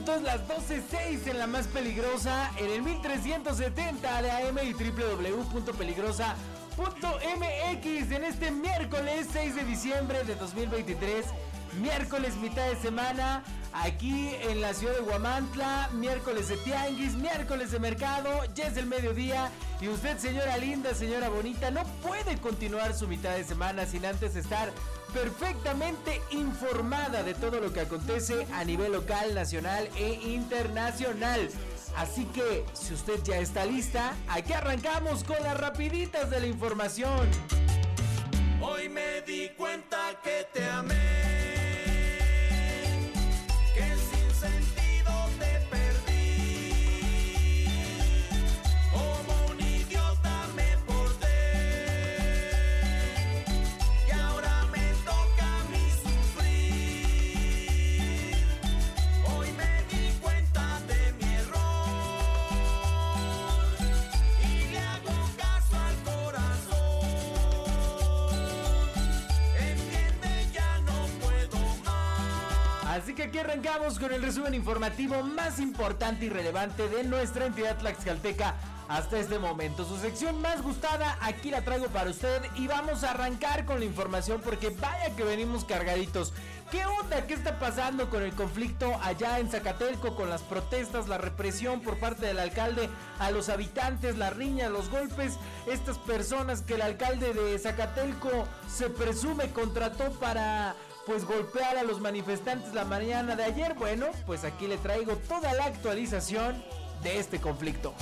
Minutos, las 12.06 en la más peligrosa, en el 1370 de AM y www.peligrosa.mx en este miércoles 6 de diciembre de 2023, miércoles mitad de semana, aquí en la ciudad de Guamantla, miércoles de tianguis, miércoles de mercado, ya es el mediodía y usted señora linda, señora bonita, no puede continuar su mitad de semana sin antes estar perfectamente informada de todo lo que acontece a nivel local, nacional e internacional. Así que, si usted ya está lista, aquí arrancamos con las rapiditas de la información. Hoy me di cuenta que te amé. Aquí arrancamos con el resumen informativo más importante y relevante de nuestra entidad tlaxcalteca hasta este momento. Su sección más gustada, aquí la traigo para usted y vamos a arrancar con la información porque vaya que venimos cargaditos. ¿Qué onda? ¿Qué está pasando con el conflicto allá en Zacatelco, con las protestas, la represión por parte del alcalde a los habitantes, la riña, los golpes? Estas personas que el alcalde de Zacatelco se presume contrató para pues golpear a los manifestantes la mañana de ayer. Bueno, pues aquí le traigo toda la actualización de este conflicto.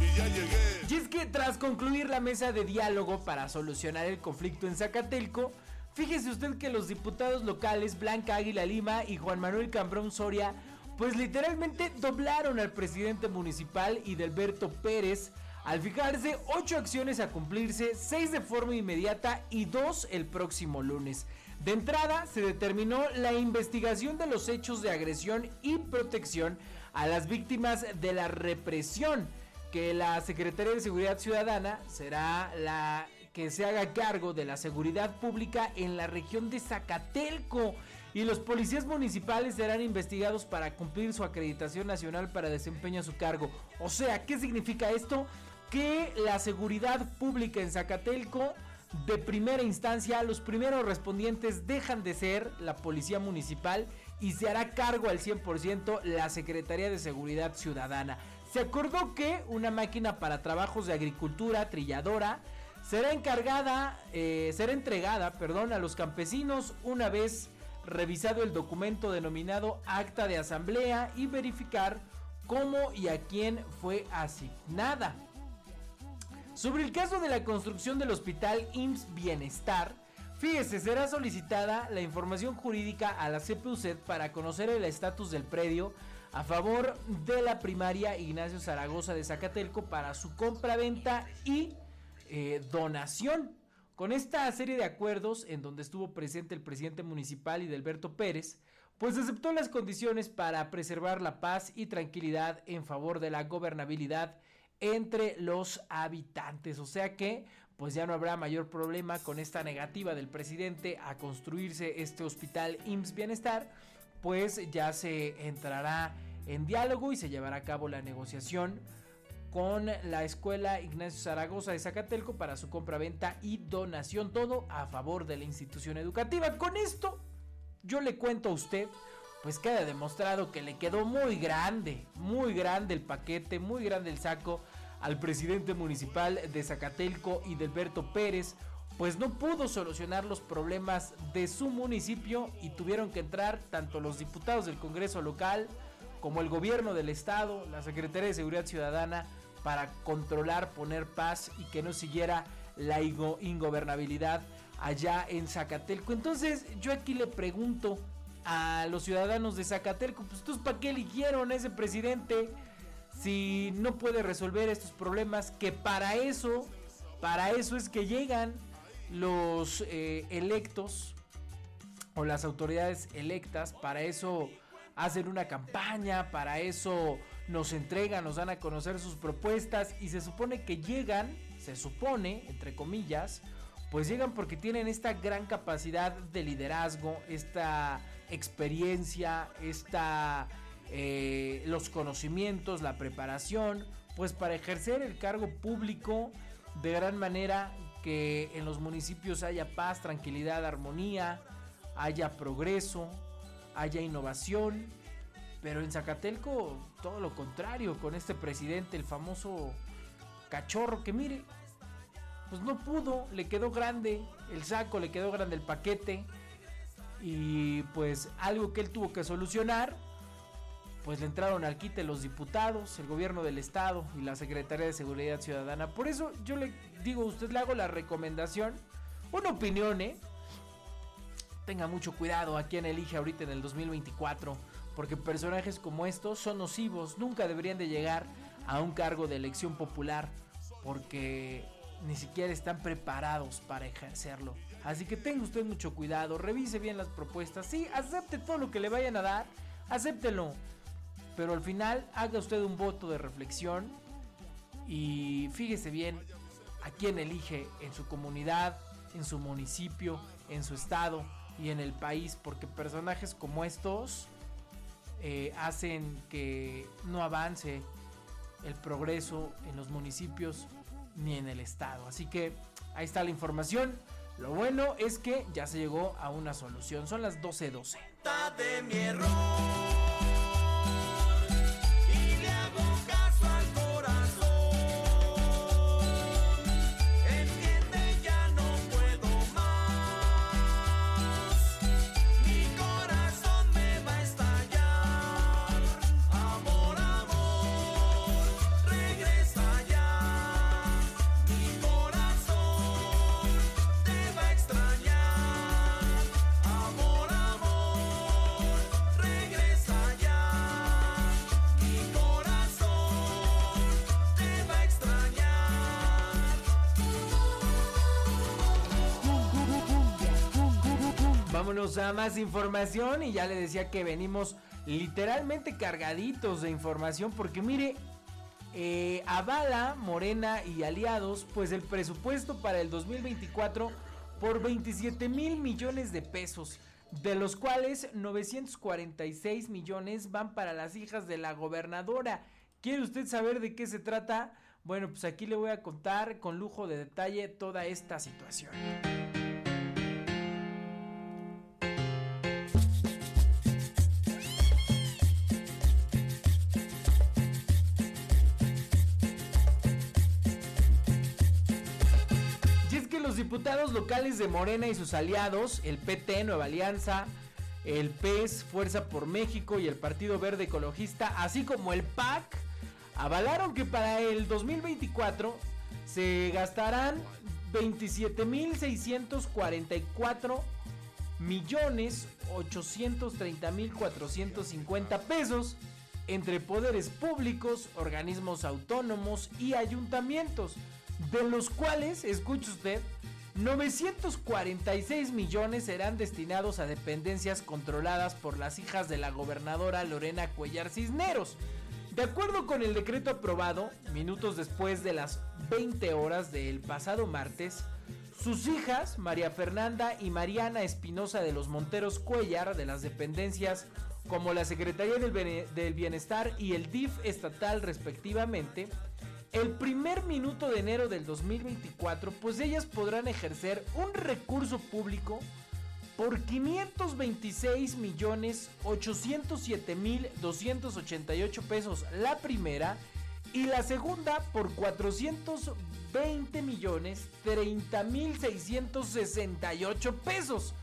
Y ya llegué. Y es que tras concluir la mesa de diálogo para solucionar el conflicto en Zacatelco, fíjese usted que los diputados locales Blanca Águila Lima y Juan Manuel Cambrón Soria pues literalmente doblaron al presidente municipal Delberto Pérez al fijarse 8 acciones a cumplirse, 6 de forma inmediata y 2 el próximo lunes. De entrada, se determinó la investigación de los hechos de agresión y protección a las víctimas de la represión, que la Secretaría de Seguridad Ciudadana será la que se haga cargo de la seguridad pública en la región de Zacatelco y los policías municipales serán investigados para cumplir su acreditación nacional para desempeñar su cargo. O sea, ¿qué significa esto? Que la seguridad pública en Zacatelco de primera instancia, los primeros respondientes dejan de ser la Policía Municipal y se hará cargo al 100% la Secretaría de Seguridad Ciudadana. Se acordó que una máquina para trabajos de agricultura trilladora será encargada, eh, será entregada, perdón, a los campesinos una vez revisado el documento denominado acta de asamblea y verificar cómo y a quién fue asignada. Sobre el caso de la construcción del hospital IMSS Bienestar, fíjese, será solicitada la información jurídica a la CPUCED para conocer el estatus del predio a favor de la primaria Ignacio Zaragoza de Zacatelco para su compra-venta y eh, donación. Con esta serie de acuerdos en donde estuvo presente el presidente municipal y Delberto Pérez, pues aceptó las condiciones para preservar la paz y tranquilidad en favor de la gobernabilidad entre los habitantes. O sea que pues ya no habrá mayor problema con esta negativa del presidente a construirse este hospital IMSS Bienestar, pues ya se entrará en diálogo y se llevará a cabo la negociación con la escuela Ignacio Zaragoza de Zacatelco para su compra-venta y donación, todo a favor de la institución educativa. Con esto yo le cuento a usted pues queda demostrado que le quedó muy grande, muy grande el paquete, muy grande el saco al presidente municipal de Zacatelco y Delberto Pérez, pues no pudo solucionar los problemas de su municipio y tuvieron que entrar tanto los diputados del Congreso local como el gobierno del estado, la Secretaría de Seguridad Ciudadana, para controlar, poner paz y que no siguiera la ingobernabilidad allá en Zacatelco. Entonces yo aquí le pregunto a los ciudadanos de Zacatelco, pues ¿tú para qué eligieron ese presidente si no puede resolver estos problemas? Que para eso, para eso es que llegan los eh, electos o las autoridades electas, para eso hacen una campaña, para eso nos entregan, nos dan a conocer sus propuestas y se supone que llegan, se supone, entre comillas, pues llegan porque tienen esta gran capacidad de liderazgo, esta experiencia, esta, eh, los conocimientos, la preparación, pues para ejercer el cargo público de gran manera que en los municipios haya paz, tranquilidad, armonía, haya progreso, haya innovación. Pero en Zacatelco todo lo contrario, con este presidente, el famoso cachorro que mire, pues no pudo, le quedó grande el saco, le quedó grande el paquete. Y pues algo que él tuvo que solucionar, pues le entraron al quite los diputados, el gobierno del estado y la Secretaría de Seguridad Ciudadana. Por eso yo le digo, usted le hago la recomendación, una opinión, ¿eh? Tenga mucho cuidado a quien elige ahorita en el 2024, porque personajes como estos son nocivos, nunca deberían de llegar a un cargo de elección popular, porque ni siquiera están preparados para ejercerlo. Así que tenga usted mucho cuidado, revise bien las propuestas, sí, acepte todo lo que le vayan a dar, acéptelo, pero al final haga usted un voto de reflexión y fíjese bien a quién elige en su comunidad, en su municipio, en su estado y en el país, porque personajes como estos eh, hacen que no avance el progreso en los municipios ni en el estado. Así que ahí está la información. Lo bueno es que ya se llegó a una solución. Son las 12.12. 12. vámonos a más información y ya le decía que venimos literalmente cargaditos de información porque mire, eh, avala Morena y aliados pues el presupuesto para el 2024 por 27 mil millones de pesos, de los cuales 946 millones van para las hijas de la gobernadora. ¿Quiere usted saber de qué se trata? Bueno, pues aquí le voy a contar con lujo de detalle toda esta situación. Diputados locales de Morena y sus aliados, el PT, Nueva Alianza, el PES, Fuerza por México y el Partido Verde Ecologista, así como el PAC, avalaron que para el 2024 se gastarán 27.644 millones 830 mil 450 pesos entre poderes públicos, organismos autónomos y ayuntamientos, de los cuales, escuche usted, 946 millones serán destinados a dependencias controladas por las hijas de la gobernadora Lorena Cuellar Cisneros. De acuerdo con el decreto aprobado, minutos después de las 20 horas del pasado martes, sus hijas, María Fernanda y Mariana Espinosa de los Monteros Cuellar, de las dependencias como la Secretaría del Bienestar y el DIF estatal respectivamente, el primer minuto de enero del 2024, pues ellas podrán ejercer un recurso público por 526 millones 807 mil 288 pesos la primera y la segunda por 420 millones 30 mil 668 pesos.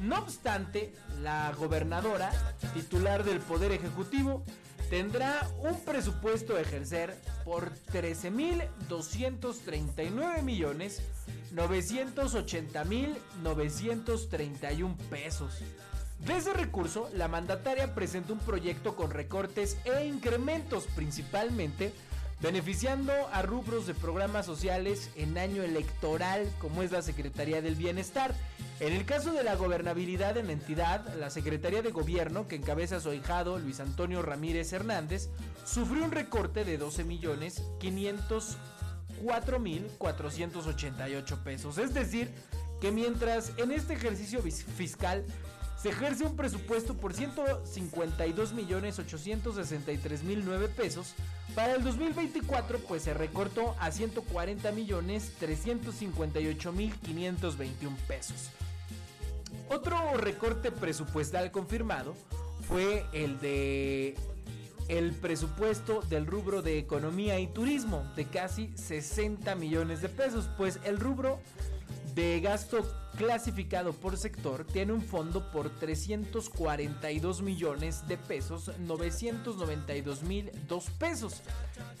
No obstante, la gobernadora, titular del Poder Ejecutivo, tendrá un presupuesto a ejercer por 13.239 millones 980 mil 931 pesos. De ese recurso, la mandataria presenta un proyecto con recortes e incrementos principalmente beneficiando a rubros de programas sociales en año electoral como es la Secretaría del Bienestar. En el caso de la gobernabilidad en la entidad, la Secretaría de Gobierno, que encabeza su ahijado Luis Antonio Ramírez Hernández, sufrió un recorte de 12 millones 4.488 pesos. Es decir, que mientras en este ejercicio fiscal se ejerce un presupuesto por 152 millones 863 mil 9 pesos, para el 2024 pues se recortó a 140 millones 358 mil 521 pesos. Otro recorte presupuestal confirmado fue el de el presupuesto del rubro de economía y turismo de casi 60 millones de pesos, pues el rubro de gasto clasificado por sector tiene un fondo por 342 millones de pesos 992 mil 2 pesos.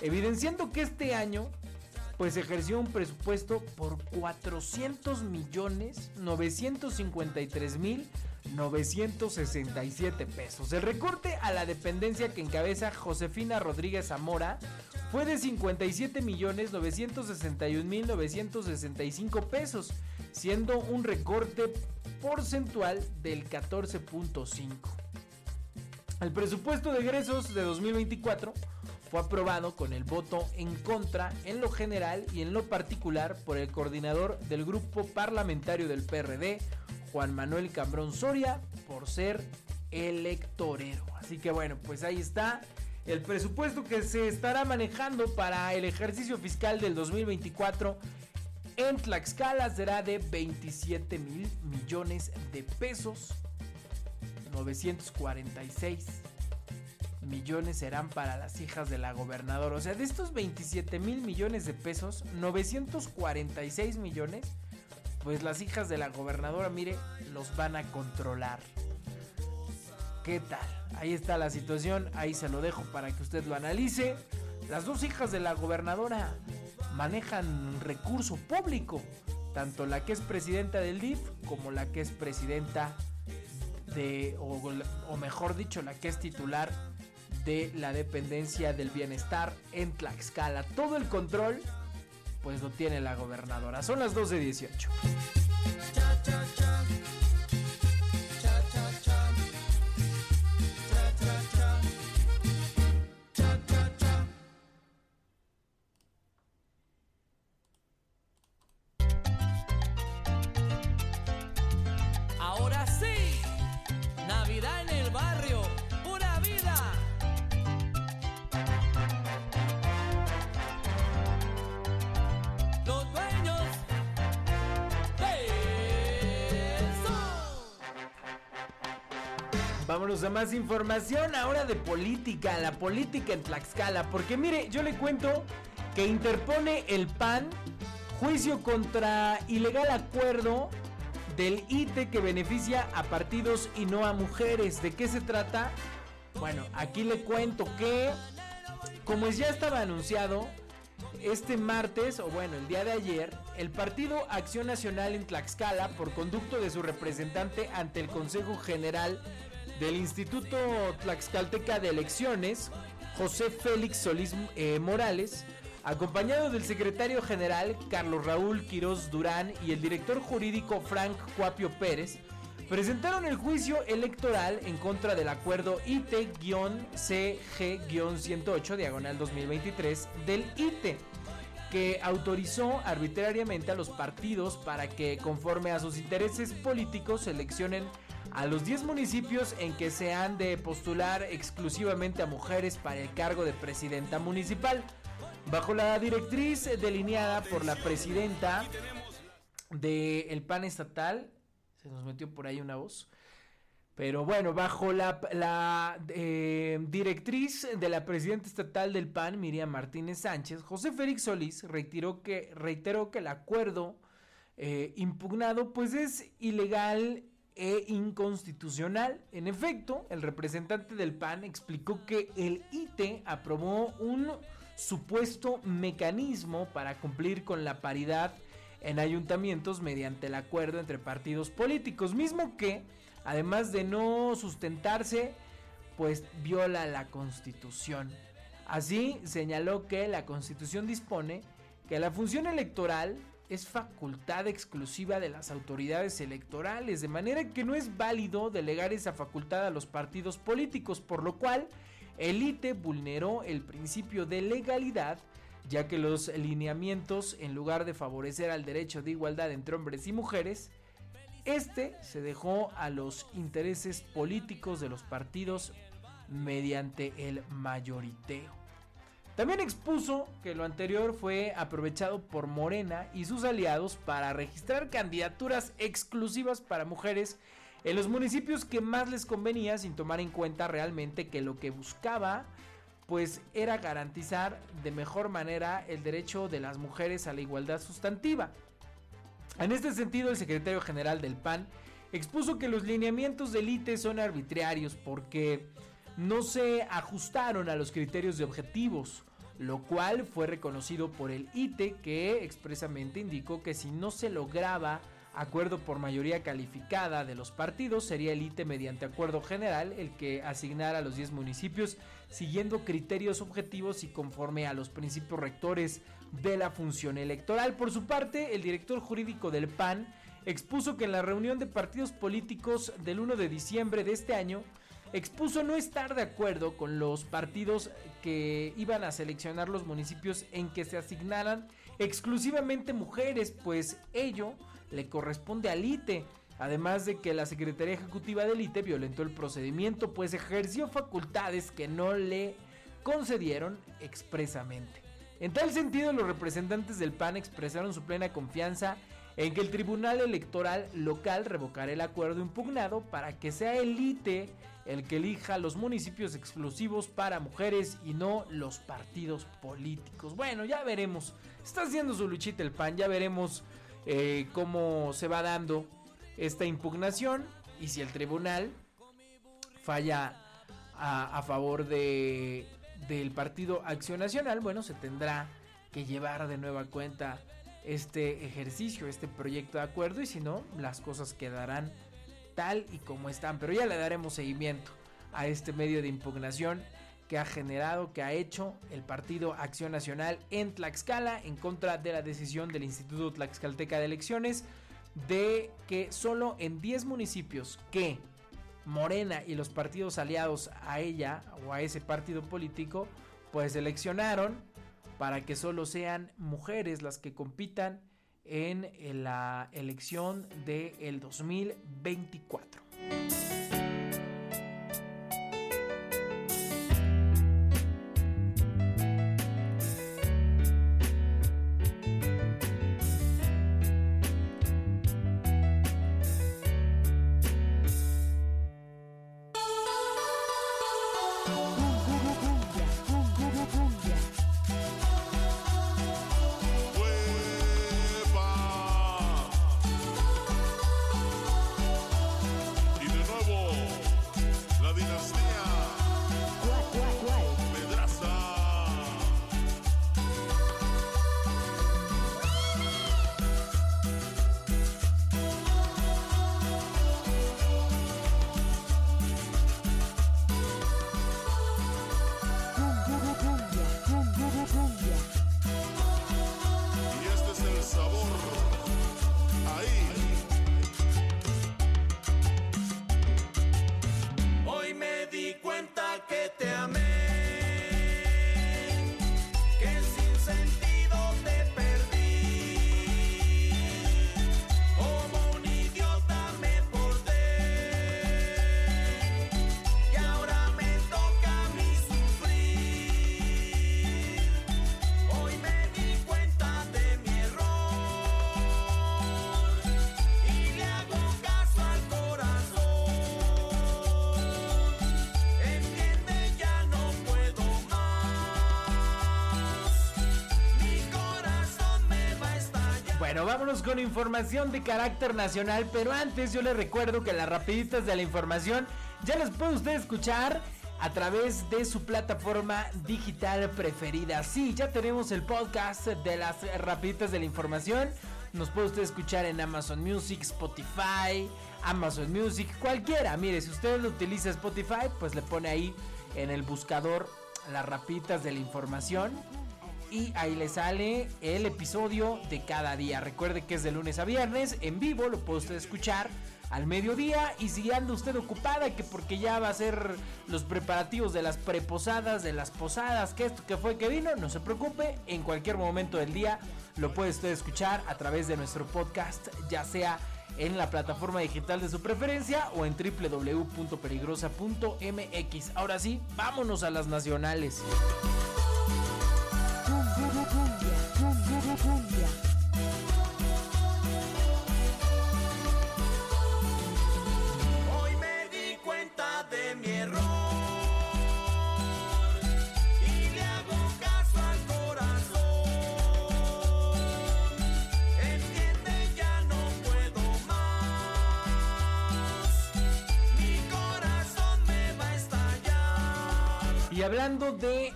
Evidenciando que este año pues ejerció un presupuesto por 400 millones 953 mil 967 pesos. El recorte a la dependencia que encabeza Josefina Rodríguez Zamora fue de 57 millones 961 mil 965 pesos, siendo un recorte porcentual del 14.5. El presupuesto de egresos de 2024 fue aprobado con el voto en contra en lo general y en lo particular por el coordinador del grupo parlamentario del PRD, Juan Manuel Cambrón Soria por ser electorero. Así que bueno, pues ahí está el presupuesto que se estará manejando para el ejercicio fiscal del 2024 en Tlaxcala será de 27 mil millones de pesos. 946 millones serán para las hijas de la gobernadora. O sea, de estos 27 mil millones de pesos, 946 millones pues las hijas de la gobernadora, mire, los van a controlar. ¿Qué tal? Ahí está la situación, ahí se lo dejo para que usted lo analice. Las dos hijas de la gobernadora manejan recurso público, tanto la que es presidenta del DIF como la que es presidenta de, o, o mejor dicho, la que es titular de la dependencia del bienestar en Tlaxcala. Todo el control pues lo tiene la gobernadora. Son las 12.18. Vámonos a más información ahora de política, la política en Tlaxcala, porque mire, yo le cuento que interpone el PAN juicio contra ilegal acuerdo del ITE que beneficia a partidos y no a mujeres. ¿De qué se trata? Bueno, aquí le cuento que, como ya estaba anunciado, este martes, o bueno, el día de ayer, el Partido Acción Nacional en Tlaxcala, por conducto de su representante ante el Consejo General del Instituto Tlaxcalteca de Elecciones, José Félix Solís eh, Morales, acompañado del secretario general Carlos Raúl Quirós Durán y el director jurídico Frank Cuapio Pérez, presentaron el juicio electoral en contra del acuerdo IT-CG-108 diagonal 2023 del ITE que autorizó arbitrariamente a los partidos para que conforme a sus intereses políticos seleccionen a los 10 municipios en que se han de postular exclusivamente a mujeres para el cargo de presidenta municipal. Bajo la directriz delineada por la presidenta del PAN estatal, se nos metió por ahí una voz, pero bueno, bajo la, eh, directriz de la presidenta estatal del PAN, Miriam Martínez Sánchez, José Félix Solís retiró que, reiteró que el acuerdo eh, impugnado pues es ilegal e inconstitucional. En efecto, el representante del PAN explicó que el ITE aprobó un supuesto mecanismo para cumplir con la paridad en ayuntamientos mediante el acuerdo entre partidos políticos, mismo que, además de no sustentarse, pues viola la constitución. Así señaló que la constitución dispone que la función electoral es facultad exclusiva de las autoridades electorales, de manera que no es válido delegar esa facultad a los partidos políticos, por lo cual el ITE vulneró el principio de legalidad, ya que los lineamientos, en lugar de favorecer al derecho de igualdad entre hombres y mujeres, este se dejó a los intereses políticos de los partidos mediante el mayoriteo. También expuso que lo anterior fue aprovechado por Morena y sus aliados para registrar candidaturas exclusivas para mujeres en los municipios que más les convenía sin tomar en cuenta realmente que lo que buscaba pues era garantizar de mejor manera el derecho de las mujeres a la igualdad sustantiva. En este sentido, el secretario general del PAN expuso que los lineamientos del ITE son arbitrarios porque no se ajustaron a los criterios de objetivos, lo cual fue reconocido por el ITE que expresamente indicó que si no se lograba acuerdo por mayoría calificada de los partidos, sería el ITE mediante acuerdo general el que asignara a los 10 municipios siguiendo criterios objetivos y conforme a los principios rectores de la función electoral. Por su parte, el director jurídico del PAN expuso que en la reunión de partidos políticos del 1 de diciembre de este año, expuso no estar de acuerdo con los partidos que iban a seleccionar los municipios en que se asignaran exclusivamente mujeres, pues ello le corresponde al ITE. Además de que la Secretaría Ejecutiva del ITE violentó el procedimiento, pues ejerció facultades que no le concedieron expresamente. En tal sentido, los representantes del PAN expresaron su plena confianza en que el Tribunal Electoral local revocará el acuerdo impugnado para que sea el ITE el que elija los municipios exclusivos para mujeres y no los partidos políticos. Bueno, ya veremos. Está haciendo su luchita el PAN, ya veremos eh, cómo se va dando esta impugnación y si el tribunal falla a, a favor de, del partido Acción Nacional, bueno, se tendrá que llevar de nueva cuenta este ejercicio, este proyecto de acuerdo y si no, las cosas quedarán tal y como están. Pero ya le daremos seguimiento a este medio de impugnación que ha generado, que ha hecho el Partido Acción Nacional en Tlaxcala en contra de la decisión del Instituto Tlaxcalteca de Elecciones de que solo en 10 municipios que Morena y los partidos aliados a ella o a ese partido político pues seleccionaron para que solo sean mujeres las que compitan en la elección del 2024. Bueno, vámonos con información de carácter nacional, pero antes yo les recuerdo que las rapiditas de la información ya las puede usted escuchar a través de su plataforma digital preferida. Sí, ya tenemos el podcast de las rapiditas de la información. Nos puede usted escuchar en Amazon Music, Spotify, Amazon Music, cualquiera. Mire, si usted utiliza Spotify, pues le pone ahí en el buscador las rapiditas de la información y ahí le sale el episodio de cada día. Recuerde que es de lunes a viernes, en vivo, lo puede usted escuchar al mediodía y si anda usted ocupada que porque ya va a ser los preparativos de las preposadas, de las posadas, que esto que fue que vino, no se preocupe, en cualquier momento del día lo puede usted escuchar a través de nuestro podcast, ya sea en la plataforma digital de su preferencia o en www.peligrosa.mx. Ahora sí, vámonos a las nacionales.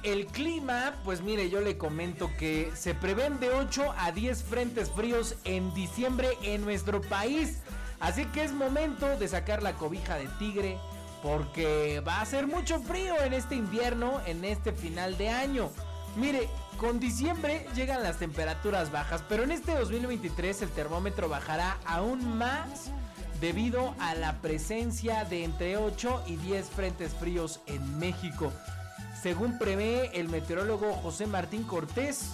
El clima, pues mire, yo le comento que se prevén de 8 a 10 frentes fríos en diciembre en nuestro país. Así que es momento de sacar la cobija de tigre porque va a ser mucho frío en este invierno, en este final de año. Mire, con diciembre llegan las temperaturas bajas, pero en este 2023 el termómetro bajará aún más debido a la presencia de entre 8 y 10 frentes fríos en México. Según prevé el meteorólogo José Martín Cortés,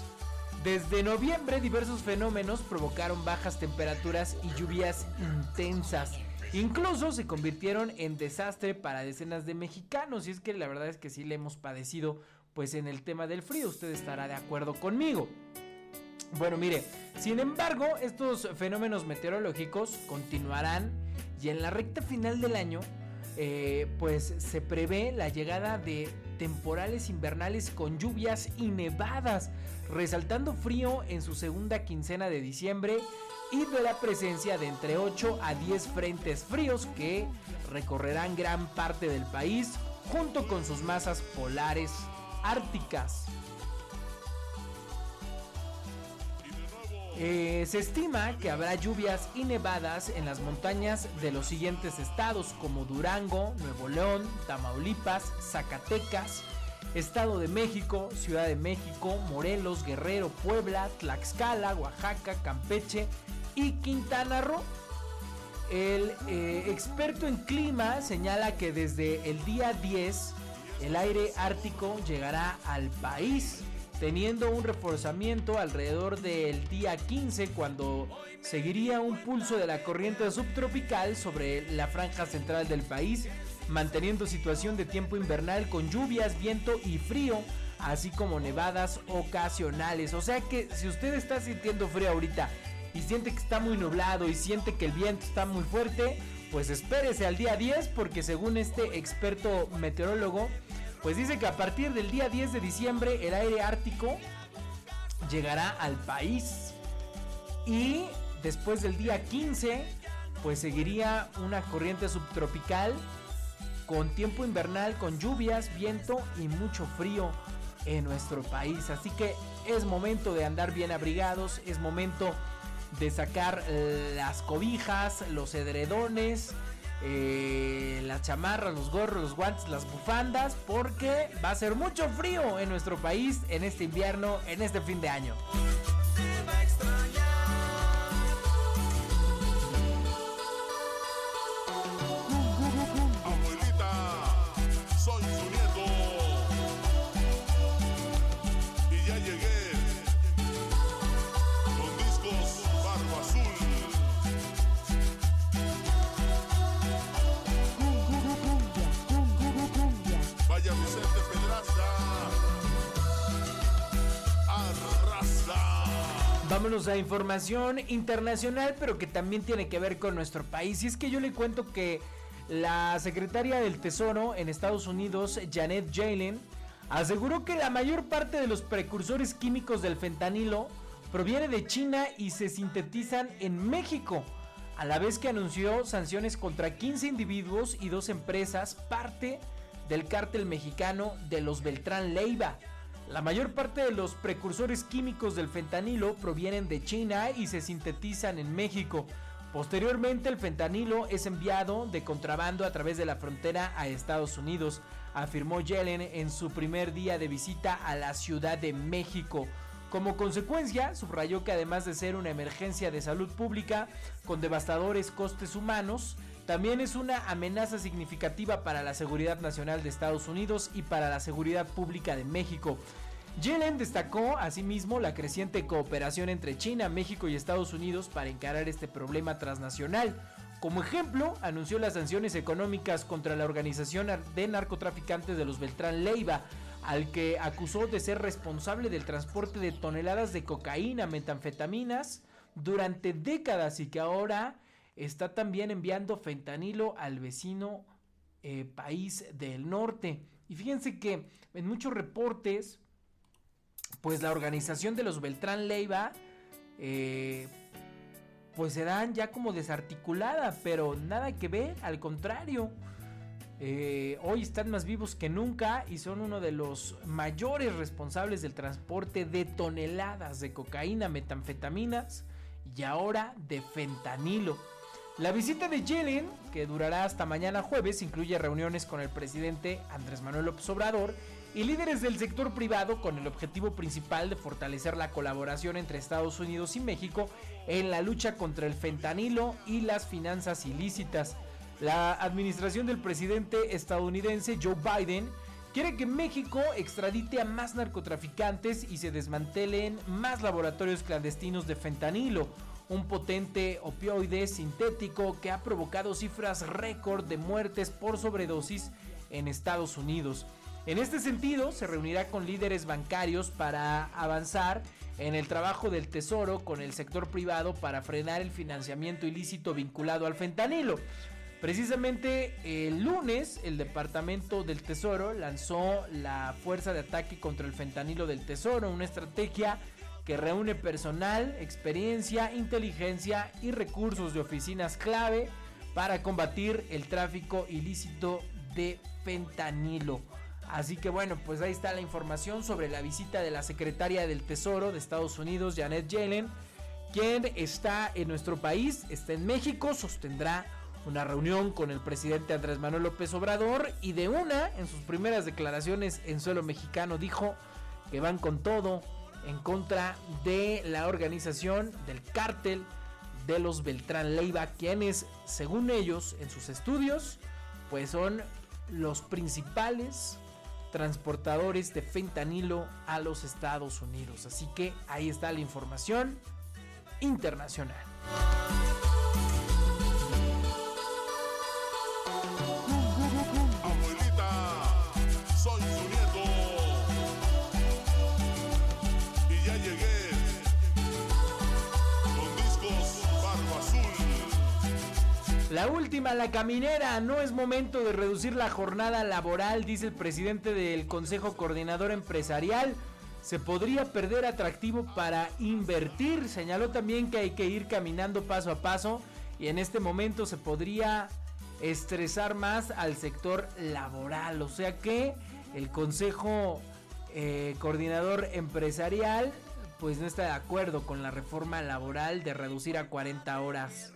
desde noviembre diversos fenómenos provocaron bajas temperaturas y lluvias intensas. Incluso se convirtieron en desastre para decenas de mexicanos y es que la verdad es que sí le hemos padecido pues en el tema del frío, usted estará de acuerdo conmigo. Bueno, mire, sin embargo, estos fenómenos meteorológicos continuarán y en la recta final del año, eh, pues se prevé la llegada de temporales invernales con lluvias y nevadas, resaltando frío en su segunda quincena de diciembre y de la presencia de entre 8 a 10 frentes fríos que recorrerán gran parte del país junto con sus masas polares árticas. Eh, se estima que habrá lluvias y nevadas en las montañas de los siguientes estados como Durango, Nuevo León, Tamaulipas, Zacatecas, Estado de México, Ciudad de México, Morelos, Guerrero, Puebla, Tlaxcala, Oaxaca, Campeche y Quintana Roo. El eh, experto en clima señala que desde el día 10 el aire ártico llegará al país teniendo un reforzamiento alrededor del día 15 cuando seguiría un pulso de la corriente subtropical sobre la franja central del país, manteniendo situación de tiempo invernal con lluvias, viento y frío, así como nevadas ocasionales. O sea que si usted está sintiendo frío ahorita y siente que está muy nublado y siente que el viento está muy fuerte, pues espérese al día 10 porque según este experto meteorólogo, pues dice que a partir del día 10 de diciembre el aire ártico llegará al país. Y después del día 15, pues seguiría una corriente subtropical con tiempo invernal, con lluvias, viento y mucho frío en nuestro país. Así que es momento de andar bien abrigados, es momento de sacar las cobijas, los edredones, eh, las chamarras, los gorros, los guantes, las bufandas, porque va a ser mucho frío en nuestro país en este invierno, en este fin de año. Soy su nieto. Y ya llegué Vámonos a información internacional, pero que también tiene que ver con nuestro país. Y es que yo le cuento que la secretaria del Tesoro en Estados Unidos, Janet Yellen, aseguró que la mayor parte de los precursores químicos del fentanilo proviene de China y se sintetizan en México, a la vez que anunció sanciones contra 15 individuos y dos empresas, parte del cártel mexicano de los Beltrán Leiva. La mayor parte de los precursores químicos del fentanilo provienen de China y se sintetizan en México. Posteriormente el fentanilo es enviado de contrabando a través de la frontera a Estados Unidos, afirmó Yellen en su primer día de visita a la Ciudad de México. Como consecuencia, subrayó que además de ser una emergencia de salud pública con devastadores costes humanos, también es una amenaza significativa para la seguridad nacional de Estados Unidos y para la seguridad pública de México. Yellen destacó asimismo la creciente cooperación entre China, México y Estados Unidos para encarar este problema transnacional. Como ejemplo, anunció las sanciones económicas contra la organización de narcotraficantes de los Beltrán Leiva, al que acusó de ser responsable del transporte de toneladas de cocaína, metanfetaminas durante décadas y que ahora está también enviando fentanilo al vecino eh, país del norte. Y fíjense que en muchos reportes pues la organización de los Beltrán Leiva, eh, pues se dan ya como desarticulada, pero nada que ver, al contrario. Eh, hoy están más vivos que nunca y son uno de los mayores responsables del transporte de toneladas de cocaína, metanfetaminas y ahora de fentanilo. La visita de Yellen, que durará hasta mañana jueves, incluye reuniones con el presidente Andrés Manuel López Obrador y líderes del sector privado con el objetivo principal de fortalecer la colaboración entre Estados Unidos y México en la lucha contra el fentanilo y las finanzas ilícitas. La administración del presidente estadounidense Joe Biden quiere que México extradite a más narcotraficantes y se desmantelen más laboratorios clandestinos de fentanilo, un potente opioide sintético que ha provocado cifras récord de muertes por sobredosis en Estados Unidos. En este sentido, se reunirá con líderes bancarios para avanzar en el trabajo del Tesoro con el sector privado para frenar el financiamiento ilícito vinculado al fentanilo. Precisamente el lunes el Departamento del Tesoro lanzó la Fuerza de Ataque contra el Fentanilo del Tesoro, una estrategia que reúne personal, experiencia, inteligencia y recursos de oficinas clave para combatir el tráfico ilícito de fentanilo. Así que bueno, pues ahí está la información sobre la visita de la secretaria del Tesoro de Estados Unidos, Janet Yellen, quien está en nuestro país, está en México, sostendrá una reunión con el presidente Andrés Manuel López Obrador y de una, en sus primeras declaraciones en suelo mexicano, dijo que van con todo en contra de la organización del cártel de los Beltrán Leiva, quienes, según ellos, en sus estudios, pues son los principales transportadores de fentanilo a los Estados Unidos. Así que ahí está la información internacional. La última, la caminera. No es momento de reducir la jornada laboral, dice el presidente del Consejo Coordinador Empresarial. Se podría perder atractivo para invertir. Señaló también que hay que ir caminando paso a paso y en este momento se podría estresar más al sector laboral. O sea que el Consejo eh, Coordinador Empresarial pues no está de acuerdo con la reforma laboral de reducir a 40 horas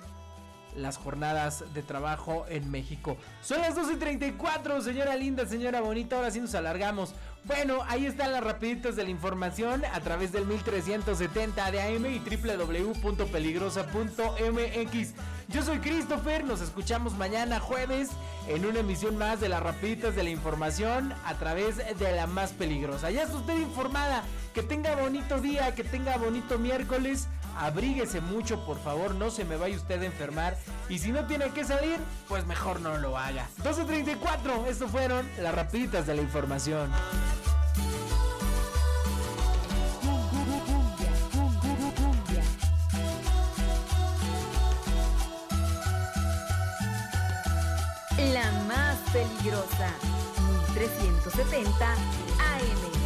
las jornadas de trabajo en México. Son las 12.34, señora linda, señora bonita, ahora sí nos alargamos. Bueno, ahí están las rapiditas de la información a través del 1370 de AM y www.peligrosa.mx. Yo soy Christopher, nos escuchamos mañana jueves en una emisión más de las rapiditas de la información a través de la más peligrosa. Ya está usted informada, que tenga bonito día, que tenga bonito miércoles abríguese mucho, por favor, no se me vaya usted a enfermar. Y si no tiene que salir, pues mejor no lo haga. 12.34, esto fueron las rapiditas de la información. La más peligrosa, 1370 AM.